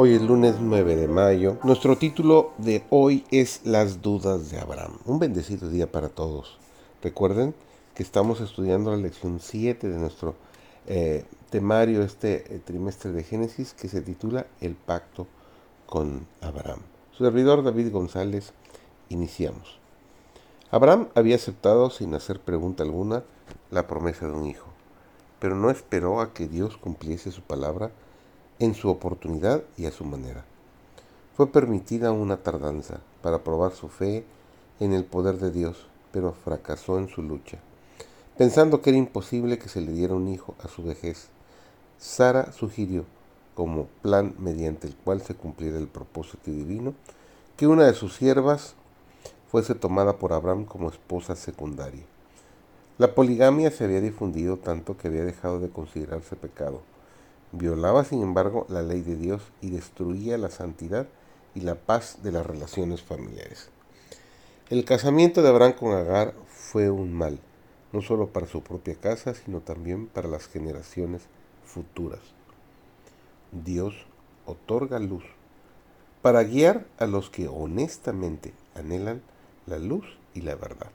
Hoy es lunes 9 de mayo. Nuestro título de hoy es Las dudas de Abraham. Un bendecido día para todos. Recuerden que estamos estudiando la lección 7 de nuestro eh, temario este eh, trimestre de Génesis que se titula El pacto con Abraham. Su servidor David González, iniciamos. Abraham había aceptado sin hacer pregunta alguna la promesa de un hijo, pero no esperó a que Dios cumpliese su palabra en su oportunidad y a su manera. Fue permitida una tardanza para probar su fe en el poder de Dios, pero fracasó en su lucha. Pensando que era imposible que se le diera un hijo a su vejez, Sara sugirió, como plan mediante el cual se cumpliera el propósito divino, que una de sus siervas fuese tomada por Abraham como esposa secundaria. La poligamia se había difundido tanto que había dejado de considerarse pecado Violaba, sin embargo, la ley de Dios y destruía la santidad y la paz de las relaciones familiares. El casamiento de Abraham con Agar fue un mal, no solo para su propia casa, sino también para las generaciones futuras. Dios otorga luz para guiar a los que honestamente anhelan la luz y la verdad.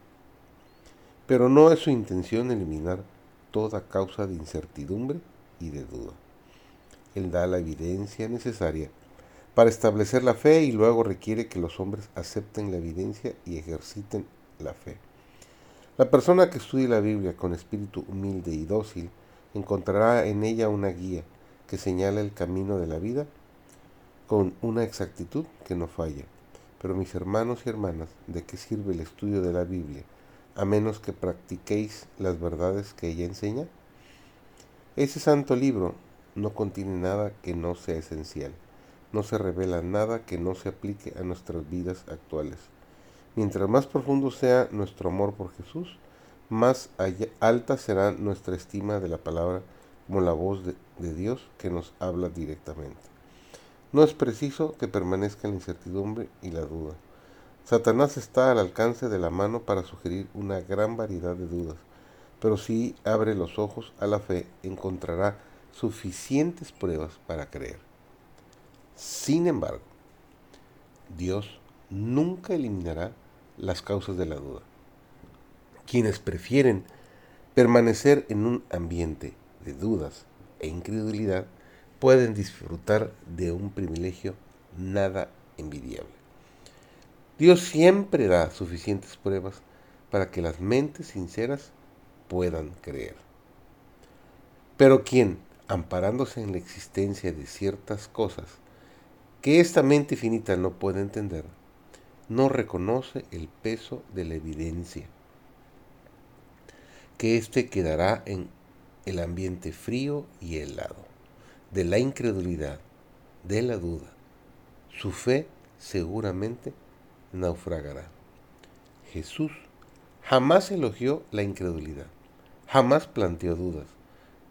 Pero no es su intención eliminar toda causa de incertidumbre y de duda. Él da la evidencia necesaria para establecer la fe y luego requiere que los hombres acepten la evidencia y ejerciten la fe. La persona que estudie la Biblia con espíritu humilde y dócil encontrará en ella una guía que señala el camino de la vida con una exactitud que no falla. Pero mis hermanos y hermanas, ¿de qué sirve el estudio de la Biblia a menos que practiquéis las verdades que ella enseña? Ese santo libro no contiene nada que no sea esencial. No se revela nada que no se aplique a nuestras vidas actuales. Mientras más profundo sea nuestro amor por Jesús, más alta será nuestra estima de la palabra como la voz de, de Dios que nos habla directamente. No es preciso que permanezca la incertidumbre y la duda. Satanás está al alcance de la mano para sugerir una gran variedad de dudas, pero si abre los ojos a la fe, encontrará suficientes pruebas para creer. Sin embargo, Dios nunca eliminará las causas de la duda. Quienes prefieren permanecer en un ambiente de dudas e incredulidad pueden disfrutar de un privilegio nada envidiable. Dios siempre da suficientes pruebas para que las mentes sinceras puedan creer. Pero quien amparándose en la existencia de ciertas cosas que esta mente finita no puede entender, no reconoce el peso de la evidencia, que éste quedará en el ambiente frío y helado, de la incredulidad, de la duda. Su fe seguramente naufragará. Jesús jamás elogió la incredulidad, jamás planteó dudas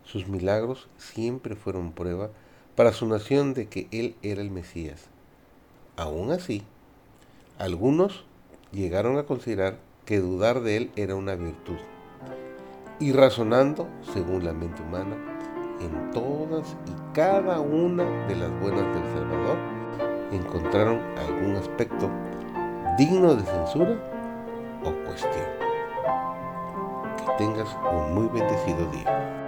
sus milagros siempre fueron prueba para su nación de que Él era el Mesías. Aún así, algunos llegaron a considerar que dudar de Él era una virtud. Y razonando, según la mente humana, en todas y cada una de las buenas del Salvador, encontraron algún aspecto digno de censura o cuestión. Que tengas un muy bendecido día.